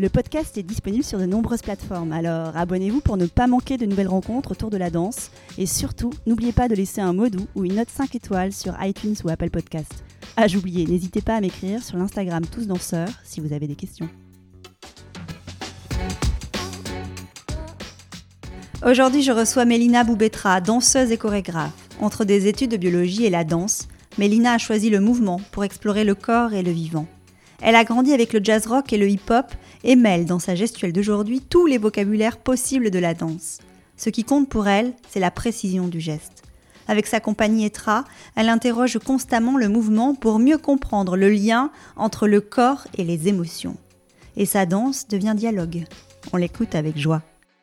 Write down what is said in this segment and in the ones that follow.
Le podcast est disponible sur de nombreuses plateformes, alors abonnez-vous pour ne pas manquer de nouvelles rencontres autour de la danse. Et surtout, n'oubliez pas de laisser un mot doux ou une note 5 étoiles sur iTunes ou Apple Podcast. Ah, j'oubliais, n'hésitez pas à m'écrire sur l'Instagram Tous Danseurs si vous avez des questions. Aujourd'hui, je reçois Mélina Boubetra, danseuse et chorégraphe. Entre des études de biologie et la danse, Mélina a choisi le mouvement pour explorer le corps et le vivant. Elle a grandi avec le jazz rock et le hip-hop et mêle dans sa gestuelle d'aujourd'hui tous les vocabulaires possibles de la danse. Ce qui compte pour elle, c'est la précision du geste. Avec sa compagnie Etra, elle interroge constamment le mouvement pour mieux comprendre le lien entre le corps et les émotions. Et sa danse devient dialogue. On l'écoute avec joie.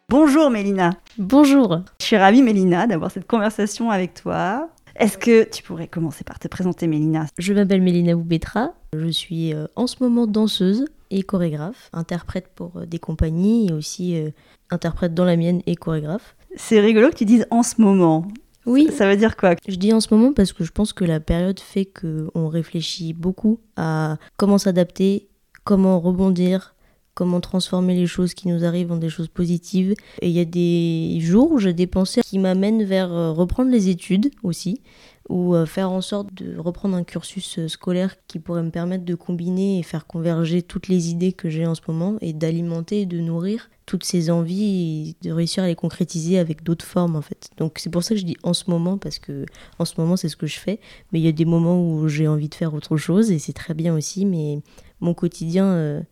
Bonjour Mélina. Bonjour. Je suis ravie Mélina d'avoir cette conversation avec toi. Est-ce que tu pourrais commencer par te présenter, Mélina? Je m'appelle Mélina Oubetra. Je suis euh, en ce moment danseuse et chorégraphe, interprète pour euh, des compagnies et aussi euh, interprète dans la mienne et chorégraphe. C'est rigolo que tu dises en ce moment. Oui. Ça veut dire quoi? Je dis en ce moment parce que je pense que la période fait qu'on réfléchit beaucoup à comment s'adapter, comment rebondir, comment transformer les choses qui nous arrivent en des choses positives. Et il y a des jours où j'ai des pensées qui m'amènent vers reprendre les études aussi, ou euh, faire en sorte de reprendre un cursus euh, scolaire qui pourrait me permettre de combiner et faire converger toutes les idées que j'ai en ce moment et d'alimenter et de nourrir toutes ces envies et de réussir à les concrétiser avec d'autres formes en fait. Donc c'est pour ça que je dis en ce moment parce que en ce moment c'est ce que je fais, mais il y a des moments où j'ai envie de faire autre chose et c'est très bien aussi, mais mon quotidien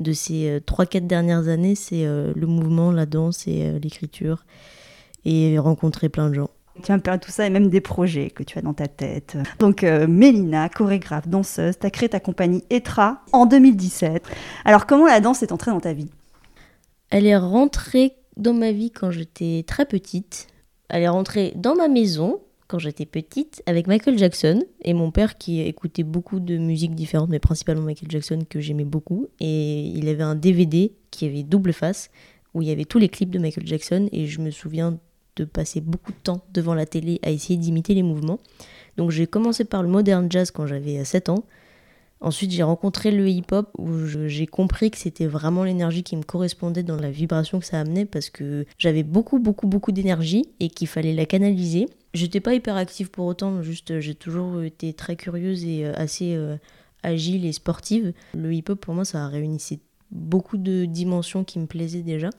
de ces 3-4 euh, dernières années, c'est euh, le mouvement, la danse et euh, l'écriture, et rencontrer plein de gens. Tu de tout ça et même des projets que tu as dans ta tête. Donc, Mélina, chorégraphe, danseuse, tu as créé ta compagnie Etra en 2017. Alors, comment la danse est entrée dans ta vie? Elle est rentrée dans ma vie quand j'étais très petite. Elle est rentrée dans ma maison quand j'étais petite avec Michael Jackson et mon père qui écoutait beaucoup de musiques différentes, mais principalement Michael Jackson que j'aimais beaucoup. Et il avait un DVD qui avait double face où il y avait tous les clips de Michael Jackson et je me souviens de passer beaucoup de temps devant la télé à essayer d'imiter les mouvements. Donc j'ai commencé par le modern jazz quand j'avais 7 ans. Ensuite, j'ai rencontré le hip-hop où j'ai compris que c'était vraiment l'énergie qui me correspondait dans la vibration que ça amenait parce que j'avais beaucoup, beaucoup, beaucoup d'énergie et qu'il fallait la canaliser. J'étais pas hyper active pour autant, juste j'ai toujours été très curieuse et euh, assez euh, agile et sportive. Le hip-hop pour moi, ça a réunissé beaucoup de dimensions qui me plaisaient déjà.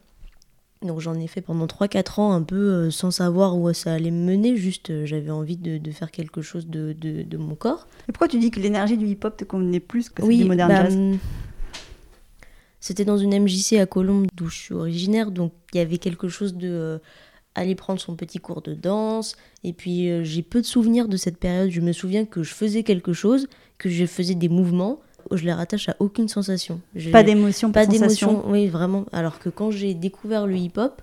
Donc j'en ai fait pendant 3-4 ans un peu euh, sans savoir où ça allait me mener, juste euh, j'avais envie de, faire quelque chose de, de, mon corps. Et pourquoi tu dis que l'énergie du hip-hop te convenait plus que celle du modern bah, jazz? hum, C'était dans une MJC à Colombes d'où je suis originaire, donc il y avait quelque chose de... Euh, aller prendre son petit cours de danse, et puis j'ai peu de souvenirs de cette période, je me souviens que je faisais quelque chose, que je faisais des mouvements, je les rattache à aucune sensation. Pas d'émotion, pas d'émotion. Oui, vraiment. Alors que quand j'ai découvert le hip-hop,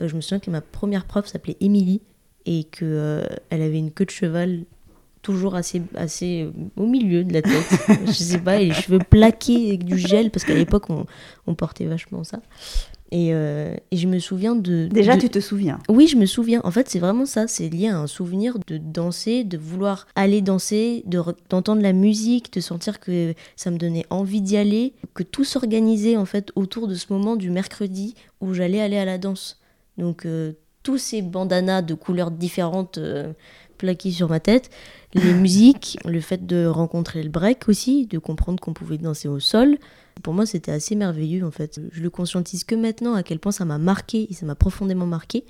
euh, je me souviens que ma première prof s'appelait Émilie et que euh, elle avait une queue de cheval toujours assez, assez euh, au milieu de la tête. je sais pas, et les cheveux plaqués avec du gel, parce qu'à l'époque, on, on, portait vachement ça. Euh, et, je me souviens de... Déjà, tu te souviens Oui, je me souviens. En fait, c'est vraiment ça. C'est lié à un souvenir de danser, de vouloir aller danser, d'entendre la musique, de sentir que ça me donnait envie d'y aller, que tout s'organisait en fait autour de ce moment du mercredi où j'allais aller à la danse. Donc, euh, tous ces bandanas de couleurs différentes euh, plaqués sur ma tête, les musiques, le fait de rencontrer le break aussi, de comprendre qu'on pouvait danser au sol, pour moi, c'était assez merveilleux en fait. Je le conscientise que maintenant à quel point ça m'a marqué et ça m'a profondément marqué.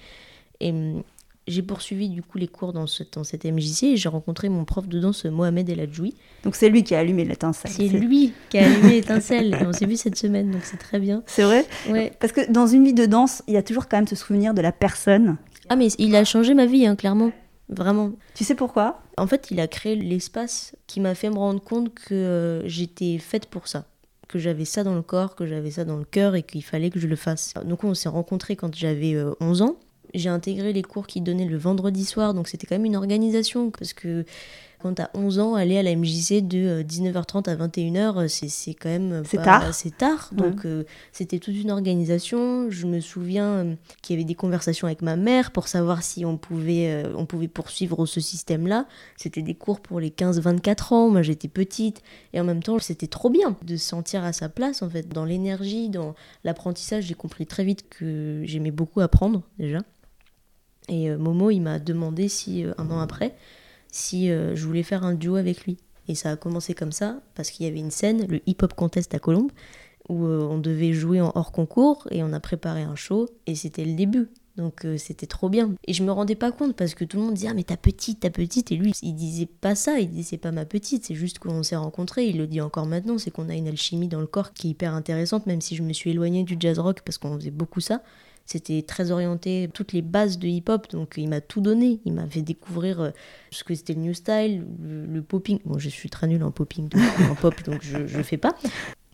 Et hum, j'ai poursuivi du coup les cours dans, ce, dans cette MJC et j'ai rencontré mon prof de danse Mohamed El Adjoui. Donc c'est lui qui a allumé l'étincelle. C'est lui qui a allumé l'étincelle et on s'est vu cette semaine donc c'est très bien. C'est vrai? Ouais. Parce que dans une vie de danse, il y a toujours quand même ce souvenir de la personne. Ah mais il a changé ma vie hein, clairement. vraiment. Tu sais pourquoi? En fait, il a créé l'espace qui m'a fait me rendre compte que euh, j'étais faite pour ça que j'avais ça dans le corps, que j'avais ça dans le cœur et qu'il fallait que je le fasse. Donc on s'est rencontrés quand j'avais 11 ans. J'ai intégré les cours qu'il donnait le vendredi soir, donc c'était quand même une organisation parce que quand t'as 11 ans, aller à la MJC de 19h30 euh, à 21h, euh, c'est quand même euh, c'est tard. C'est tard. Donc c'était toute une organisation. Je me souviens qu'il y avait des conversations avec ma mère pour savoir si on pouvait, on pouvait poursuivre ce système-là. C'était des cours pour les 15-24 ans. Moi j'étais petite et en même temps c'était trop bien de se sentir à sa place en fait dans l'énergie, dans l'apprentissage. J'ai compris très vite que j'aimais beaucoup apprendre déjà. Et Momo, il m'a demandé si un an après, si euh, je voulais faire un duo avec lui. Et ça a commencé comme ça, parce qu'il y avait une scène, le Hip Hop Contest à Colombes, où euh, on devait jouer en hors concours, et on a préparé un show, et c'était le début. Donc euh, c'était trop bien. Et je me rendais pas compte parce que tout le monde disait ah mais ta petite, ta petite et lui il disait pas ça, il disait c'est pas ma petite, c'est juste qu'on s'est rencontrés, il le dit encore maintenant, c'est qu'on a une alchimie dans le corps qui est hyper intéressante même si je me suis éloignée du jazz rock parce qu'on faisait beaucoup ça. C'était très orienté, toutes les bases de hip-hop, donc il m'a tout donné. Il m'a fait découvrir euh, ce que c'était le new style, le, popping. Bon, je suis très nulle en popping, en pop, donc je ne fais pas.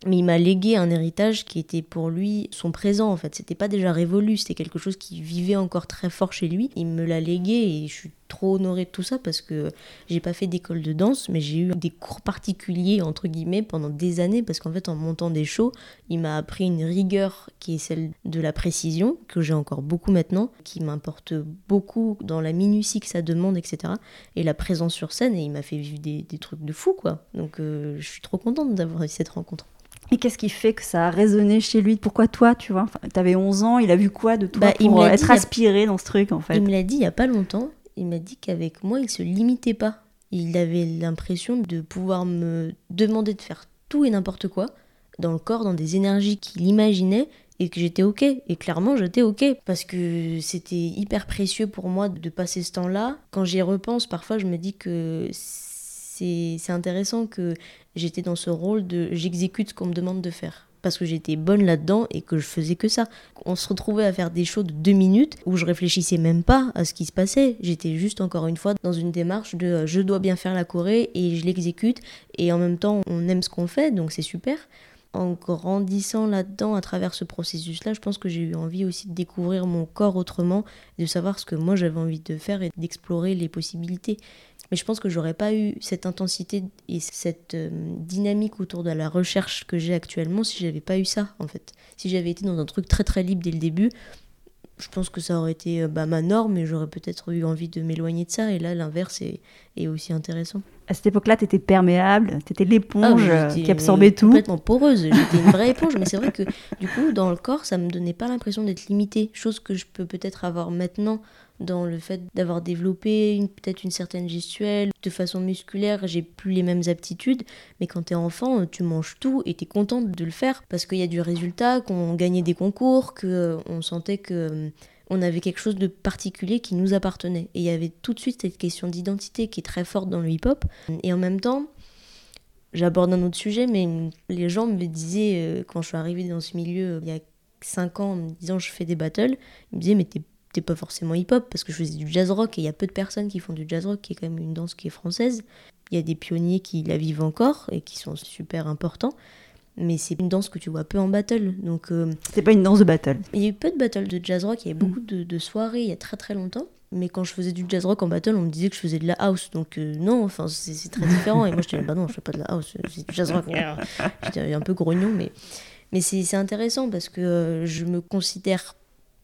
Mais il m'a légué un héritage qui était pour lui son présent en fait. C'était pas déjà révolu, c'était quelque chose qui vivait encore très fort chez lui. Il me l'a légué et je suis trop honorée de tout ça parce que j'ai pas fait d'école de danse, mais j'ai eu des cours particuliers entre guillemets pendant des années parce qu'en fait en montant des shows, il m'a appris une rigueur qui est celle de la précision que j'ai encore beaucoup maintenant, qui m'importe beaucoup dans la minutie que ça demande, etc. Et la présence sur scène et il m'a fait vivre des, trucs de fou quoi. Donc euh, je suis trop contente d'avoir eu cette rencontre. Et qu'est-ce qui fait que ça a résonné chez lui? Pourquoi toi, tu vois? Tu avais 11 ans, il a vu quoi de toi bah, pour il être aspiré dans ce truc en fait? Il me l'a dit il y a pas longtemps. Il m'a dit qu'avec moi, il se limitait pas. Il avait l'impression de pouvoir me demander de faire tout et n'importe quoi dans le corps, dans des énergies qu'il imaginait et que j'étais ok. Et clairement, j'étais ok parce que c'était hyper précieux pour moi de passer ce temps-là. Quand j'y repense, parfois, je me dis que c'est intéressant que j'étais dans ce rôle de j'exécute ce qu'on me demande de faire parce que j'étais bonne là-dedans et que je faisais que ça. On se retrouvait à faire des shows de deux minutes où je réfléchissais même pas à ce qui se passait. J'étais juste encore une fois dans une démarche de euh, je dois bien faire la Corée et je l'exécute et en même temps on aime ce qu'on fait donc c'est super. En grandissant là-dedans à travers ce processus-là, je pense que j'ai eu envie aussi de découvrir mon corps autrement, de savoir ce que moi j'avais envie de faire et d'explorer les possibilités. Mais je pense que j'aurais pas eu cette intensité et cette euh, dynamique autour de la recherche que j'ai actuellement si j'avais pas eu ça, en fait. Si j'avais été dans un truc très très libre dès le début, je pense que ça aurait été euh, bah, ma norme et j'aurais peut-être eu envie de m'éloigner de ça. Et là, l'inverse est, est, aussi intéressant. À cette époque-là, tu étais perméable, tu étais l'éponge ah, qui absorbait tout. Complètement poreuse, j'étais une vraie éponge. mais c'est vrai que du coup, dans le corps, ça me donnait pas l'impression d'être limitée. Chose que je peux peut-être avoir maintenant dans le fait d'avoir développé peut-être une certaine gestuelle. De façon musculaire, j'ai plus les mêmes aptitudes, mais quand t'es enfant, tu manges tout et t'es contente de le faire parce qu'il y a du résultat, qu'on gagnait des concours, qu'on euh, sentait que euh, on avait quelque chose de particulier qui nous appartenait. Et il y avait tout de suite cette question d'identité qui est très forte dans le hip-hop. Et en même temps, j'aborde un autre sujet, mais les gens me disaient, euh, quand je suis arrivée dans ce milieu il y a 5 ans, en me disant je fais des battles, ils me disaient mais t'es pas forcément hip-hop parce que je faisais du jazz rock et il y a peu de personnes qui font du jazz rock qui est quand même une danse qui est française. Il y a des pionniers qui la vivent encore et qui sont super importants. Mais c'est une danse que tu vois peu en battle. Donc, euh, c'est pas une danse de battle. Il y a eu peu de battles de jazz rock, il y avait beaucoup mm. de, soirées il y a très très longtemps. Mais quand je faisais du jazz rock en battle, on me disait que je faisais de la house. Donc euh, non, enfin c'est très différent. Et moi je disais, bah non, je fais pas de la house, c'est du jazz rock. J'étais un peu grognon, mais, mais c'est intéressant parce que euh, je me considère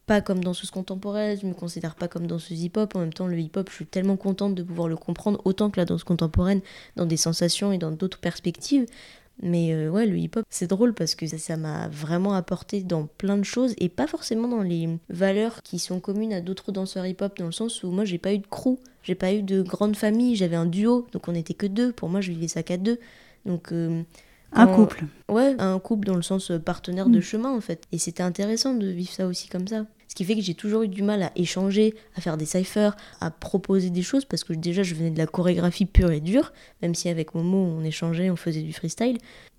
pas comme danseuse contemporaine, je me considère pas comme danseuse hip-hop. En même temps, le hip-hop, je suis tellement contente de pouvoir le comprendre autant que la danse contemporaine dans des sensations et dans d'autres perspectives. Mais euh, ouais, le hip-hop, c'est drôle parce que ça m'a vraiment apporté dans plein de choses et pas forcément dans les valeurs qui sont communes à d'autres danseurs hip-hop, dans le sens où moi j'ai pas eu de crew, j'ai pas eu de grande famille, j'avais un duo, donc on était que deux. Pour moi, je vivais ça qu'à deux. Donc. Euh, un couple. Ouais, un couple dans le sens euh, partenaire de mm. chemin en fait. Et c'était intéressant de vivre ça aussi comme ça. Ce qui fait que j'ai toujours eu du mal à échanger, à faire des cyphers, à proposer des choses, parce que déjà je venais de la chorégraphie pure et dure, même si avec Momo on échangeait, on faisait du freestyle.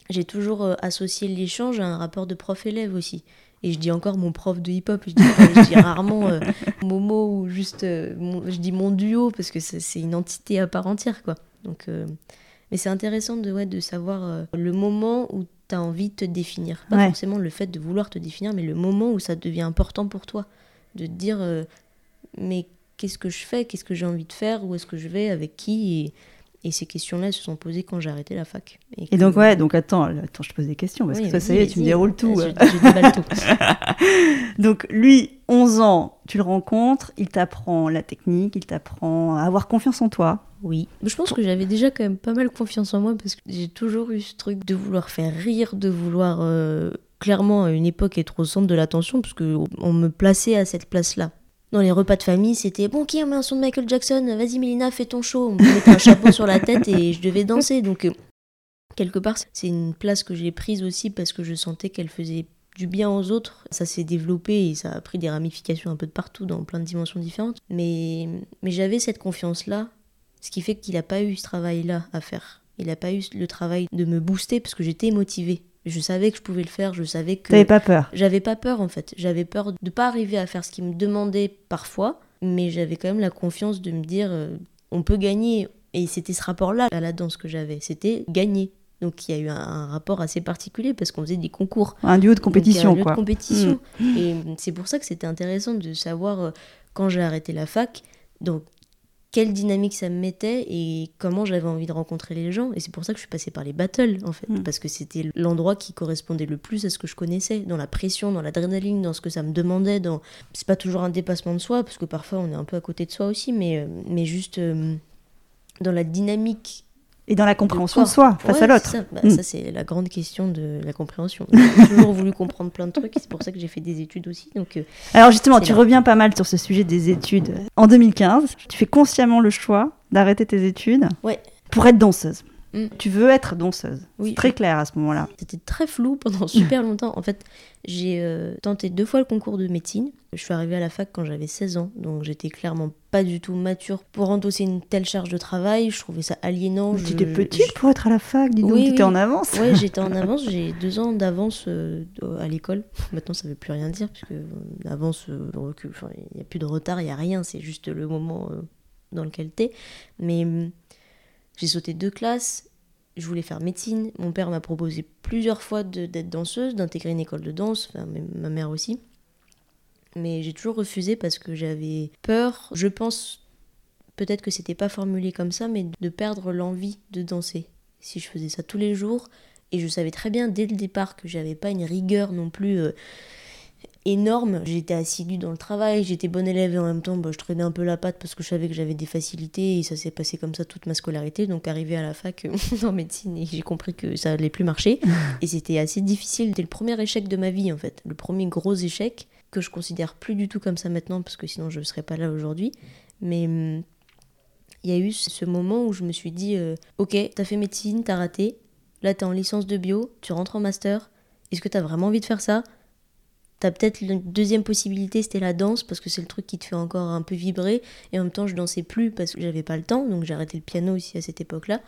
J'ai toujours euh, associé l'échange à un rapport de prof-élève aussi. Et je dis encore mon prof de hip-hop. Je dis, je dis rarement euh, Momo ou juste. euh, mon- je dis mon duo parce que c'est c'est une entité à part entière, quoi. Donc, euh, mais c'est intéressant de, ouais, de savoir euh, le moment où tu as envie de te définir. Pas Ouais. forcément le fait de vouloir te définir, mais le moment où ça devient important pour toi. De te dire, euh, mais qu'est-ce que je fais? Qu'est-ce que j'ai envie de faire? Où est-ce que je vais? Avec qui? Et, et ces questions-là elles se sont posées quand j'ai arrêté la fac. Et donc, ouais, donc attends, attends, je te pose des questions parce Oui, que toi, ça y est, tu me déroules tout. Je, je déballe tout. Donc, lui, 11 ans, tu le rencontres, il t'apprend la technique, il t'apprend à avoir confiance en toi. Oui. Je pense que j'avais déjà quand même pas mal confiance en moi parce que j'ai toujours eu ce truc de vouloir faire rire, de vouloir euh, clairement à une époque être au centre de l'attention parce que on me plaçait à cette place-là. Dans les repas de famille, c'était bon, qui on un son de Michael Jackson? Vas-y, Mélina, fais ton show. On me mettait un chapeau sur la tête et je devais danser. Donc, euh, quelque part, c'est une place que j'ai prise aussi parce que je sentais qu'elle faisait du bien aux autres. Ça s'est développé et ça a pris des ramifications un peu de partout dans plein de dimensions différentes. Mais, mais j'avais cette confiance-là ce qui fait qu'il n'a pas eu ce travail-là à faire. Il n'a pas eu le travail de me booster parce que j'étais motivée. Je savais que je pouvais le faire, je savais que... T'avais pas peur. J'avais pas peur en fait. J'avais peur de pas arriver à faire ce qu'il me demandait parfois, mais j'avais quand même la confiance de me dire euh, on peut gagner. Et c'était ce rapport-là à la danse que j'avais. C'était gagner. Donc il y a eu un, un rapport assez particulier parce qu'on faisait des concours. Un duo de compétition, un lieu quoi. de compétition. Et euh, c'est pour ça que c'était intéressant de savoir euh, quand j'ai arrêté la fac, donc quelle dynamique ça me mettait et comment j'avais envie de rencontrer les gens. Et c'est pour ça que je suis passée par les battles, en fait, Mm. parce que c'était l'endroit qui correspondait le plus à ce que je connaissais, dans la pression, dans l'adrénaline, dans ce que ça me demandait. Dans... C'est pas toujours un dépassement de soi, parce que parfois on est un peu à côté de soi aussi, mais, euh, mais juste euh, dans la dynamique Et dans la compréhension de soi, face Ouais, à l'autre. Ça, Bah, Mm. ça, c'est la grande question de la compréhension. J'ai toujours voulu comprendre plein de trucs, c'est pour ça que j'ai fait des études aussi. Donc, euh, Alors justement, tu là. reviens pas mal sur ce sujet des études. En 2015, tu fais consciemment le choix d'arrêter tes études Ouais. pour être danseuse. Mm. Tu veux être danseuse. oui, Très clair à ce moment-là. C'était très flou pendant super longtemps. En fait, j'ai euh, tenté deux fois le concours de médecine. Je suis arrivée à la fac quand j'avais 16 ans, donc j'étais clairement pas du tout mature pour endosser une telle charge de travail. Je trouvais ça aliénant. Tu étais petite pour être à la fac, dis donc, Oui, tu étais oui. en avance. Ouais, j'étais en avance, j'ai deux ans d'avance euh, à l'école. Maintenant, ça veut plus rien dire, puisque euh, l'avance, euh, recul, il n'y a plus de retard, il n'y a rien, c'est juste le moment dans lequel t'es. Mais hum, j'ai sauté deux classes, je voulais faire médecine. Mon père m'a proposé plusieurs fois d'être danseuse, d'intégrer une école de danse, enfin, ma mère aussi. Mais j'ai toujours refusé parce que j'avais peur, je pense, peut-être que c'était pas formulé comme ça, mais de perdre l'envie de danser. Si je faisais ça tous les jours, et je savais très bien dès le départ que j'avais pas une rigueur non plus euh, énorme. J'étais assidue dans le travail, j'étais bonne élève et en même temps bah, je traînais un peu la patte parce que je savais que j'avais des facilités et ça s'est passé comme ça toute ma scolarité. Donc arrivé à la fac euh, en médecine et j'ai compris que ça allait plus marcher et c'était assez difficile. C'était le premier échec de ma vie en fait, le premier gros échec que je considère plus du tout comme ça maintenant parce que sinon je ne serais pas là aujourd'hui. Mais hum, il y a eu ce moment où je me suis dit euh, ok t'as fait médecine t'as raté là t'es en licence de bio tu rentres en master est-ce que t'as vraiment envie de faire ça? T'as peut-être une deuxième possibilité, c'était la danse, parce que c'est le truc qui te fait encore un peu vibrer. Et en même temps, je dansais plus parce que j'avais pas le temps, donc j'ai arrêté le piano aussi à cette époque-là.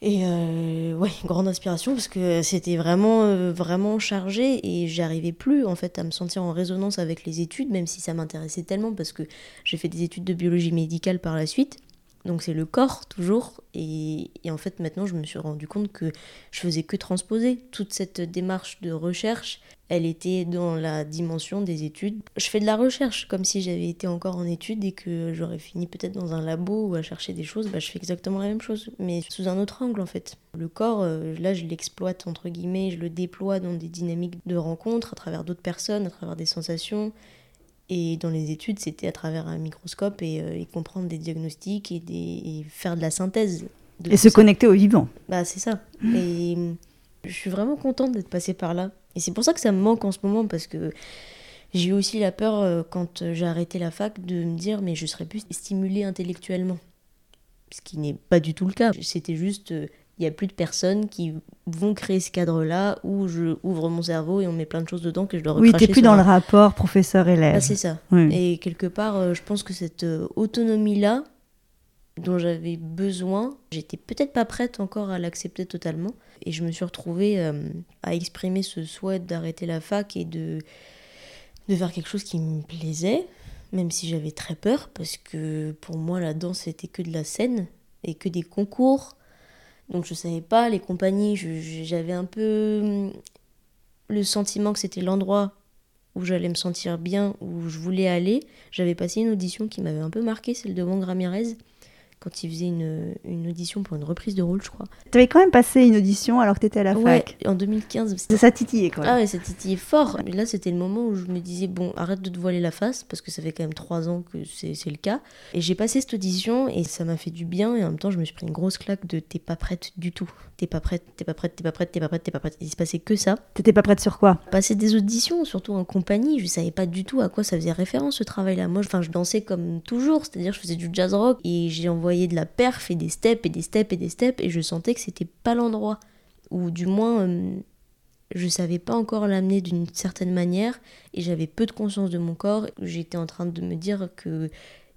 Et euh, ouais, grande inspiration parce que c'était vraiment, euh, vraiment chargé et j'arrivais plus en fait à me sentir en résonance avec les études, même si ça m'intéressait tellement parce que j'ai fait des études de biologie médicale par la suite. Donc c'est le corps toujours. Et, en fait maintenant je me suis rendu compte que je faisais que transposer. Toute cette démarche de recherche, elle était dans la dimension des études. Je fais de la recherche comme si j'avais été encore en études et que j'aurais fini peut-être dans un labo ou à chercher des choses. Bah, je fais exactement la même chose, mais sous un autre angle en fait. Le corps, euh, là je l'exploite entre guillemets, je le déploie dans des dynamiques de rencontres à travers d'autres personnes, à travers des sensations. Et dans les études, c'était à travers un microscope et, euh, et comprendre des diagnostics et, des, et faire de la synthèse. de Et se ça. connecter au vivant. Bah, c'est ça. Et euh, je suis vraiment contente d'être passée par là. Et c'est pour ça que ça me manque en ce moment parce que j'ai eu aussi la peur euh, quand j'ai arrêté la fac de me dire mais je serais plus stimulée intellectuellement. Ce qui n'est pas du tout le cas. C'était juste euh, il y a plus de personnes qui vont créer ce cadre-là où je ouvre mon cerveau et on met plein de choses dedans que je dois Oui, recracher t'es plus dans le rapport professeur-élève. Ah, c'est ça. Oui. Et quelque part, euh, je pense que cette euh, autonomie-là, dont j'avais besoin. J'étais peut-être pas prête encore à l'accepter totalement. Et je me suis retrouvée euh, à exprimer ce souhait d'arrêter la fac et de, de faire quelque chose qui me plaisait, même si j'avais très peur, parce que pour moi, la danse, c'était que de la scène et que des concours. Donc je savais pas, les compagnies, j'avais un peu hum, le sentiment que c'était l'endroit où j'allais me sentir bien, où je voulais aller. J'avais passé une audition qui m'avait un peu marqué, celle de Wang quand il faisait une, une, audition pour une reprise de rôle, je crois. Tu avais quand même passé une audition alors que tu étais à la fac en 2015. Ça titillait quand même. Ah ouais, ça titillait fort. Mais là, c'était le moment où je me disais, bon, arrête de te voiler la face, parce que ça fait quand même trois ans que c'est le cas. Et j'ai passé cette audition et ça m'a fait du bien. Et en même temps, je me suis pris une grosse claque de t'es pas prête du tout. T'es pas prête, t'es pas prête, t'es pas prête, t'es pas prête, t'es pas prête. Il se passait que ça. T'étais pas prête sur quoi? Passer des auditions, surtout en compagnie. Je savais pas du tout à quoi ça faisait référence ce travail-là. Moi, enfin, je dansais comme toujours, c'est-à-dire je faisais du jazz rock et j'ai envoyé de la perf des steps et des steps et des steps et je sentais que c'était pas l'endroit. Ou du moins, euh, je savais pas encore l'amener d'une certaine manière et j'avais peu de conscience de mon corps. J'étais en train de me dire que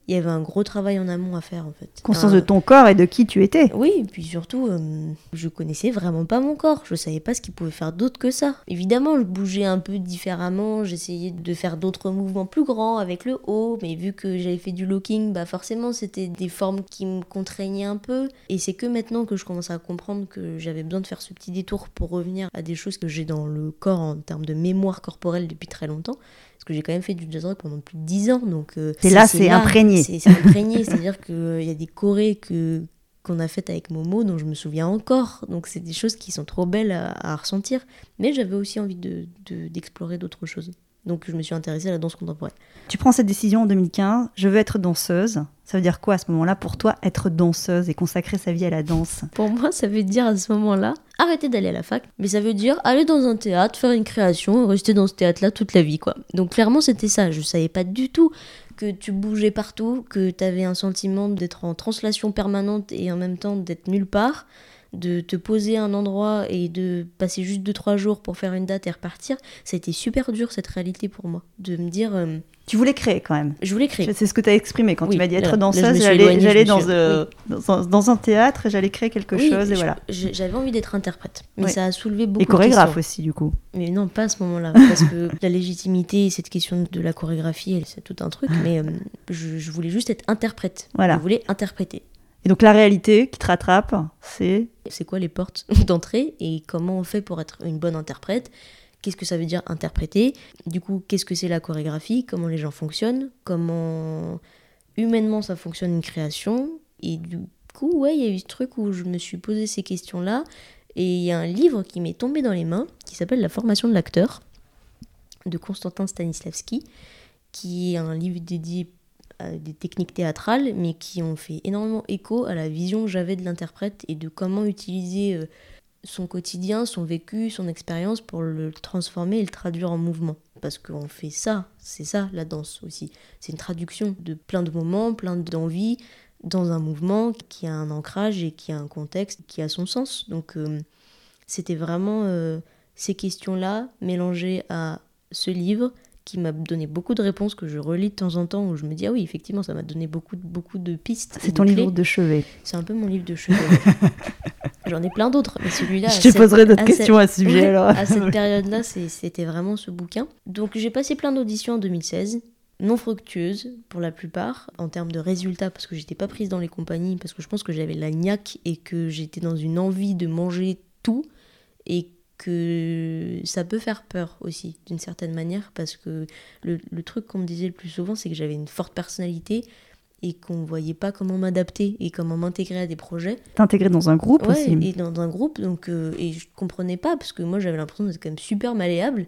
il y avait un gros travail en amont à faire en fait. Conscience de ton corps et de qui tu étais. Oui, et puis surtout, euh, je connaissais vraiment pas mon corps. Je savais pas ce qu'il pouvait faire d'autre que ça. Évidemment, je bougeais un peu différemment. J'essayais de faire d'autres mouvements plus grands avec le haut, mais vu que j'avais fait du locking, bah forcément, c'était des formes qui me contraignaient un peu. Et c'est que maintenant que je commence à comprendre que j'avais besoin de faire ce petit détour pour revenir à des choses que j'ai dans le corps en termes de mémoire corporelle depuis très longtemps parce que j'ai quand même fait du jazz rock pendant plus de 10 ans. Donc, euh, et là, c'est imprégné. C'est imprégné, c'est-à-dire qu'il euh, y a des chorés que qu'on a faites avec Momo dont je me souviens encore. Donc c'est des choses qui sont trop belles à, ressentir. Mais j'avais aussi envie d'explorer de, d'autres choses. Donc je me suis intéressée à la danse contemporaine. Tu prends cette décision en 2015, je veux être danseuse. Ça veut dire quoi à ce moment-là pour toi être danseuse et consacrer sa vie à la danse? Pour moi, ça veut dire à ce moment-là arrêter d'aller à la fac, mais ça veut dire aller dans un théâtre, faire une création rester dans ce théâtre-là toute la vie quoi. Donc clairement, c'était ça, je savais pas du tout que tu bougeais partout, que tu avais un sentiment d'être en translation permanente et en même temps d'être nulle part de te poser à un endroit et de passer juste 2-3 jours pour faire une date et repartir, ça a été super dur cette réalité pour moi. De me dire. Euh, tu voulais créer quand même. Je voulais créer. C'est ce que tu as exprimé quand tu m'as dit être danseuse. J'allais dans, euh, dans, dans, un théâtre et j'allais créer quelque chose et voilà. J'avais envie d'être interprète, mais ça a soulevé beaucoup. Et chorégraphe aussi du coup. Mais non, pas à ce moment-là, parce que la légitimité, cette question de la chorégraphie, c'est tout un truc. Mais euh, je, je, voulais juste être interprète. Voilà. Je voulais interpréter. Et donc la réalité qui te rattrape, c'est... C'est quoi les portes d'entrée et comment on fait pour être une bonne interprète? Qu'est-ce que ça veut dire interpréter? Du coup, qu'est-ce que c'est la chorégraphie? Comment les gens fonctionnent? Comment humainement ça fonctionne une création? Et du coup, ouais, il y a eu ce truc où je me suis posé ces questions-là. Et il y a un livre qui m'est tombé dans les mains qui s'appelle La formation de l'acteur de Konstantin Stanislavski, qui est un livre dédié des techniques théâtrales, mais qui ont fait énormément écho à la vision que j'avais de l'interprète et de comment utiliser euh, son quotidien, son vécu, son expérience pour le transformer et le traduire en mouvement. Parce qu'on fait ça, c'est ça la danse aussi. C'est une traduction de plein de moments, plein d'envies dans un mouvement qui a un ancrage et qui a un contexte, qui a son sens. Donc euh, c'était vraiment euh, ces questions-là mélangées à ce livre qui m'a donné beaucoup de réponses que je relis de temps en temps où je me dis ah oui effectivement ça m'a donné beaucoup beaucoup de pistes. C'est ton livre de chevet. C'est un peu mon livre de chevet. J'en ai plein d'autres, mais celui-là. Je te poserai d'autres questions à ce sujet alors. à cette période-là, c'était vraiment ce bouquin. Donc j'ai passé plein d'auditions en 2016, non fructueuses pour la plupart en termes de résultats parce que j'étais pas prise dans les compagnies parce que je pense que j'avais la niaque et que j'étais dans une envie de manger tout et que ça peut faire peur aussi, d'une certaine manière, parce que le, truc qu'on me disait le plus souvent, c'est que j'avais une forte personnalité et qu'on voyait pas comment m'adapter et comment m'intégrer à des projets. T'intégrer dans un groupe ouais, aussi. et dans un groupe, donc, euh, et je comprenais pas, parce que moi j'avais l'impression d'être quand même super malléable,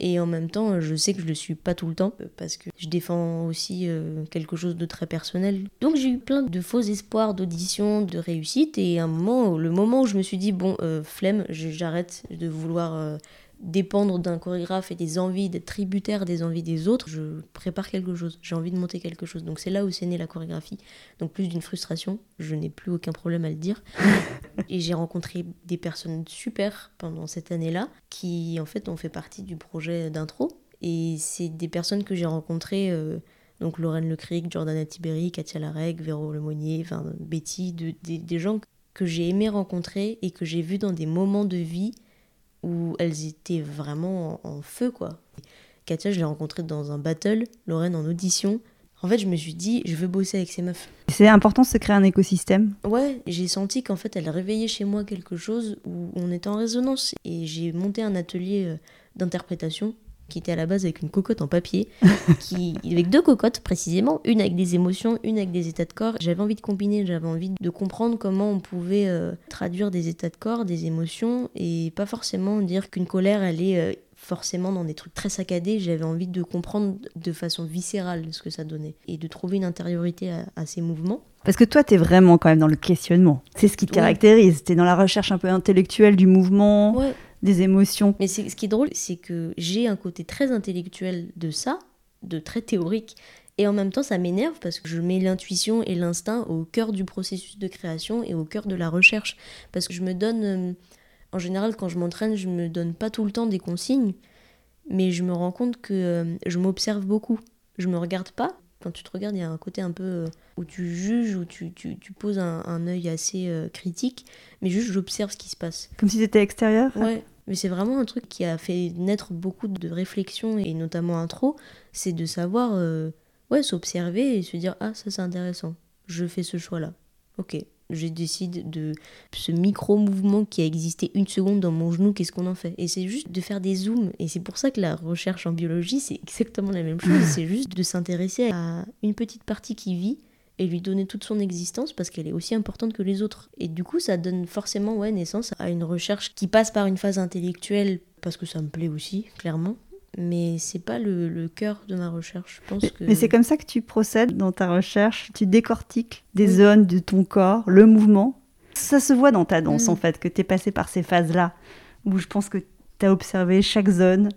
et en même temps, je sais que je le suis pas tout le temps parce que je défends aussi euh, quelque chose de très personnel. Donc j'ai eu plein de faux espoirs d'audition, de réussite. Et à un moment, le moment où je me suis dit, bon, euh, flemme, j'arrête de vouloir euh, dépendre d'un chorégraphe et des envies, d'être tributaire des envies des autres, je prépare quelque chose, j'ai envie de monter quelque chose. Donc c'est là où c'est né la chorégraphie. Donc plus d'une frustration, je n'ai plus aucun problème à le dire. et j'ai rencontré des personnes super pendant cette année-là qui en fait ont fait partie du projet d'intro. Et c'est des personnes que j'ai rencontrées euh, Donc Lorraine Lecric, Jordana Tiberi, Katia Lareg, Véro Lemonnier, enfin Betty, des gens que j'ai aimé rencontrer et que j'ai vu dans des moments de vie où elles étaient vraiment en, feu, quoi. Katia, je l'ai rencontrée dans un battle, Lorraine en audition. En fait, je me suis dit, je veux bosser avec ces meufs. C'est important de se créer un écosystème. Ouais, j'ai senti qu'en fait, elle réveillait chez moi quelque chose où on était en résonance. Et j'ai monté un atelier euh, d'interprétation qui était à la base avec une cocotte en papier, qui, avec deux cocottes précisément, une avec des émotions, une avec des états de corps. J'avais envie de combiner, j'avais envie de comprendre comment on pouvait euh, traduire des états de corps, des émotions, et pas forcément dire qu'une colère, elle est euh, forcément dans des trucs très saccadés. J'avais envie de comprendre de façon viscérale ce que ça donnait, et de trouver une intériorité à, ces mouvements. Parce que toi, tu es vraiment quand même dans le questionnement. C'est ce qui te caractérise. Tu es dans la recherche un peu intellectuelle du mouvement. Ouais des émotions. Mais ce qui est drôle, c'est que j'ai un côté très intellectuel de ça, de très théorique, et en même temps ça m'énerve parce que je mets l'intuition et l'instinct au cœur du processus de création et au cœur de la recherche. Parce que je me donne, euh, en général quand je m'entraîne, je me donne pas tout le temps des consignes, mais je me rends compte que euh, je m'observe beaucoup. Je me regarde pas. Quand tu te regardes, il y a un côté un peu euh, où tu juges, où tu, tu, tu poses un, un œil assez critique, mais juste j'observe ce qui se passe. Comme si c'était extérieur Ouais, mais c'est vraiment un truc qui a fait naître beaucoup de réflexions, et notamment intro, c'est de savoir euh, ouais, s'observer et se dire Ah, ça c'est intéressant, je fais ce choix-là. Ok, je décide de ce micro-mouvement qui a existé une seconde dans mon genou, qu'est-ce qu'on en fait? Et c'est juste de faire des zooms. Et c'est pour ça que la recherche en biologie, c'est exactement la même chose. c'est juste de s'intéresser à une petite partie qui vit et lui donner toute son existence parce qu'elle est aussi importante que les autres. Et du coup, ça donne forcément ouais, naissance à une recherche qui passe par une phase intellectuelle parce que ça me plaît aussi, clairement. Mais c'est pas le, le, cœur de ma recherche. Je pense que... Mais c'est comme ça que tu procèdes dans ta recherche. Tu décortiques des zones de ton corps, le mouvement. Ça se voit dans ta danse mm. en fait, que tu es passé par ces phases-là, où je pense que tu as observé chaque zone,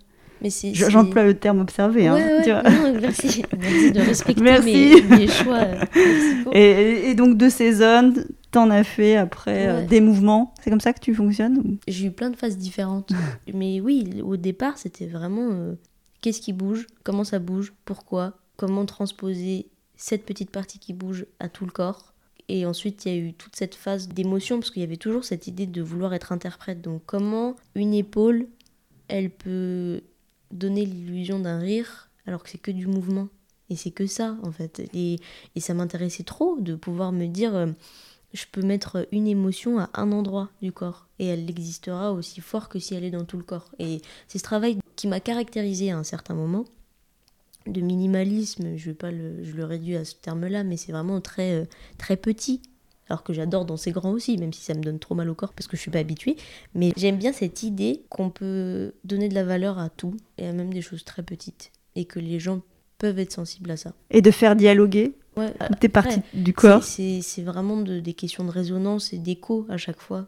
J'emploie le terme observé. Hein, merci. de respecter Mes, choix. Et, donc de ces zones, t'en as fait après euh, des mouvements. C'est comme ça que tu fonctionnes J'ai eu plein de phases différentes. Mais oui, au départ, c'était vraiment euh, qu'est-ce qui bouge, comment ça bouge, pourquoi, comment transposer cette petite partie qui bouge à tout le corps? Et ensuite, il y a eu toute cette phase d'émotion, parce qu'il y avait toujours cette idée de vouloir être interprète. Donc, comment une épaule, elle peut donner l'illusion d'un rire alors que c'est que du mouvement? Et c'est que ça, en fait. Et, et ça m'intéressait trop de pouvoir me dire, euh, je peux mettre une émotion à un endroit du corps. Et elle existera aussi fort que si elle est dans tout le corps. Et c'est ce travail qui m'a caractérisé à un certain moment. De minimalisme, je, vais pas le, je le réduis à ce terme-là, mais c'est vraiment très, euh, très petit alors que j'adore danser grand aussi, même si ça me donne trop mal au corps parce que je suis pas habituée. Mais j'aime bien cette idée qu'on peut donner de la valeur à tout et à même des choses très petites et que les gens peuvent être sensibles à ça. Et de faire dialoguer ouais, tes parties du corps. C'est vraiment des questions de résonance et d'écho à chaque fois.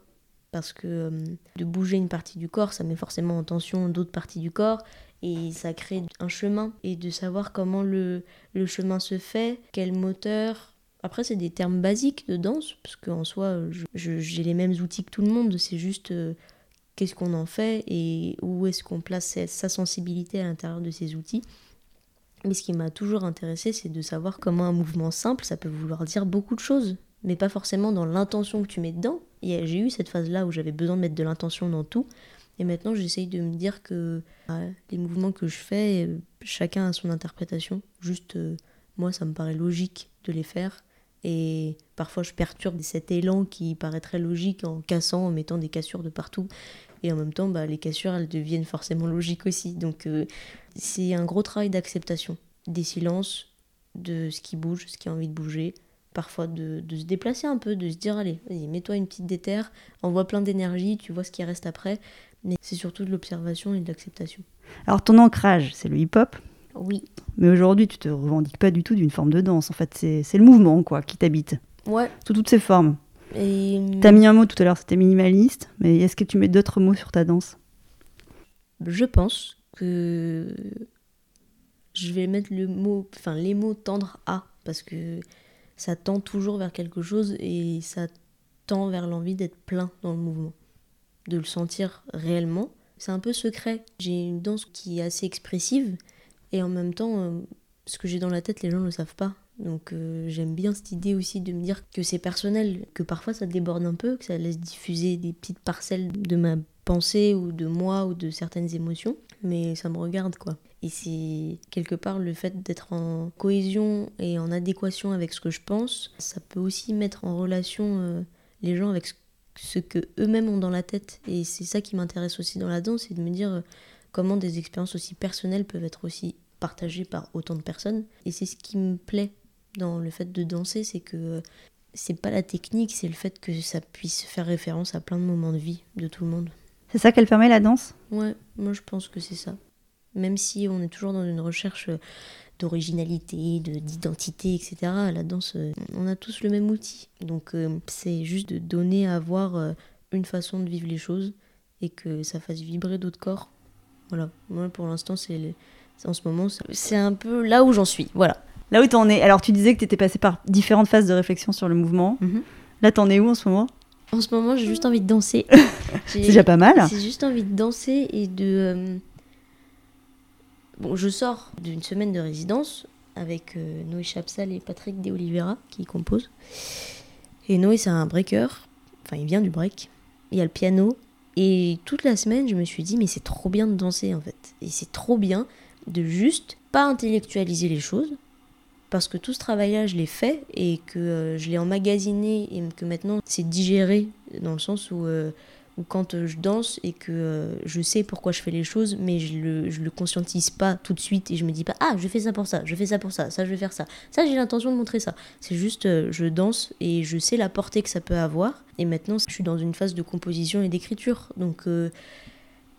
Parce que euh, de bouger une partie du corps, ça met forcément en tension d'autres parties du corps et ça crée un chemin. Et de savoir comment le, le chemin se fait, quel moteur, après, c'est des termes basiques de danse, parce qu'en soi, j'ai les mêmes outils que tout le monde, c'est juste euh, qu'est-ce qu'on en fait et où est-ce qu'on place sa sensibilité à l'intérieur de ces outils. Mais ce qui m'a toujours intéressé, c'est de savoir comment un mouvement simple, ça peut vouloir dire beaucoup de choses, mais pas forcément dans l'intention que tu mets dedans. Et j'ai eu cette phase-là où j'avais besoin de mettre de l'intention dans tout. Et maintenant, j'essaye de me dire que bah, les mouvements que je fais, chacun a son interprétation. Juste, euh, moi, ça me paraît logique de les faire. Et parfois, je perturbe cet élan qui paraît logique en cassant, en mettant des cassures de partout. Et en même temps, bah, les cassures, elles deviennent forcément logiques aussi. Donc, euh, c'est un gros travail d'acceptation des silences, de ce qui bouge, ce qui a envie de bouger. Parfois, de, se déplacer un peu, de se dire allez, vas-y, mets-toi une petite déterre, envoie plein d'énergie, tu vois ce qui reste après. Mais c'est surtout de l'observation et de l'acceptation. Alors, ton ancrage, c'est le hip-hop oui. Mais aujourd'hui, tu te revendiques pas du tout d'une forme de danse. En fait, c'est le mouvement quoi qui t'habite. Ouais. Sous toutes ses formes. Et... as mis un mot tout à l'heure, c'était minimaliste. Mais est-ce que tu mets d'autres mots sur ta danse? Je pense que je vais mettre le mot, enfin les mots tendre à parce que ça tend toujours vers quelque chose et ça tend vers l'envie d'être plein dans le mouvement, de le sentir réellement. C'est un peu secret. J'ai une danse qui est assez expressive et en même temps, euh, ce que j'ai dans la tête, les gens ne le savent pas. Donc euh, j'aime bien cette idée aussi de me dire que c'est personnel, que parfois ça déborde un peu, que ça laisse diffuser des petites parcelles de ma pensée ou de moi ou de certaines émotions, mais ça me regarde quoi. Et c'est quelque part le fait d'être en cohésion et en adéquation avec ce que je pense, ça peut aussi mettre en relation euh, les gens avec ce que eux-mêmes ont dans la tête. Et c'est ça qui m'intéresse aussi dans la danse, c'est de me dire euh, comment des expériences aussi personnelles peuvent être aussi partagées par autant de personnes. Et c'est ce qui me plaît dans le fait de danser, c'est que c'est pas la technique, c'est le fait que ça puisse faire référence à plein de moments de vie de tout le monde. C'est ça qu'elle permet la danse? Ouais, moi je pense que c'est ça. Même si on est toujours dans une recherche d'originalité, d'identité, etc., la danse, euh, on a tous le même outil. Donc euh, c'est juste de donner à voir euh, une façon de vivre les choses et que ça fasse vibrer d'autres corps. Voilà, moi pour l'instant, c'est en ce moment, c'est un peu là où j'en suis. Voilà. Là où t'en es. Alors, tu disais que tu étais passé par différentes phases de réflexion sur le mouvement. Là, mhm. Là, t'en es où en ce moment? En ce moment, j'ai juste envie de danser. c'est déjà pas mal. J'ai juste envie de danser et de. Euh, bon, je sors d'une semaine de résidence avec euh, Noé Chapsal et Patrick De Oliveira qui composent. Et Noé, c'est un breaker. Enfin, il vient du break. Il y a le piano. Et toute la semaine, je me suis dit, mais c'est trop bien de danser en fait. Et c'est trop bien de juste pas intellectualiser les choses, parce que tout ce travail-là, je l'ai fait et que euh, je l'ai emmagasiné et que maintenant c'est digéré dans le sens où, euh, quand euh, je danse et que je sais pourquoi je fais les choses, mais je le, le conscientise pas tout de suite et je me dis pas ah je fais ça pour ça, je fais ça pour ça, ça je vais faire ça, ça j'ai l'intention de montrer ça. C'est juste je danse et je sais la portée que ça peut avoir et maintenant je suis dans une phase de composition et d'écriture donc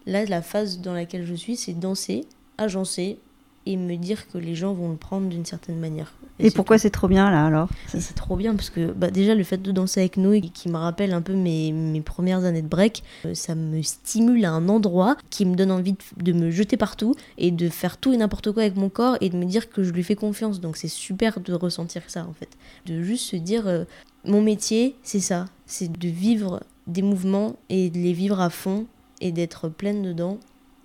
là la phase dans laquelle je suis c'est danser, agencer et me dire que les gens vont le prendre d'une certaine manière. Et, pourquoi c'est trop bien là alors? C'est trop bien parce que bah, déjà le fait de danser avec nous, qui me rappelle un peu mes, mes premières années de break, euh, ça me stimule à un endroit qui me donne envie de, me jeter partout et de faire tout et n'importe quoi avec mon corps et de me dire que je lui fais confiance. Donc c'est super de ressentir ça en fait. De juste se dire euh, mon métier c'est ça, c'est de vivre des mouvements et de les vivre à fond et d'être pleine dedans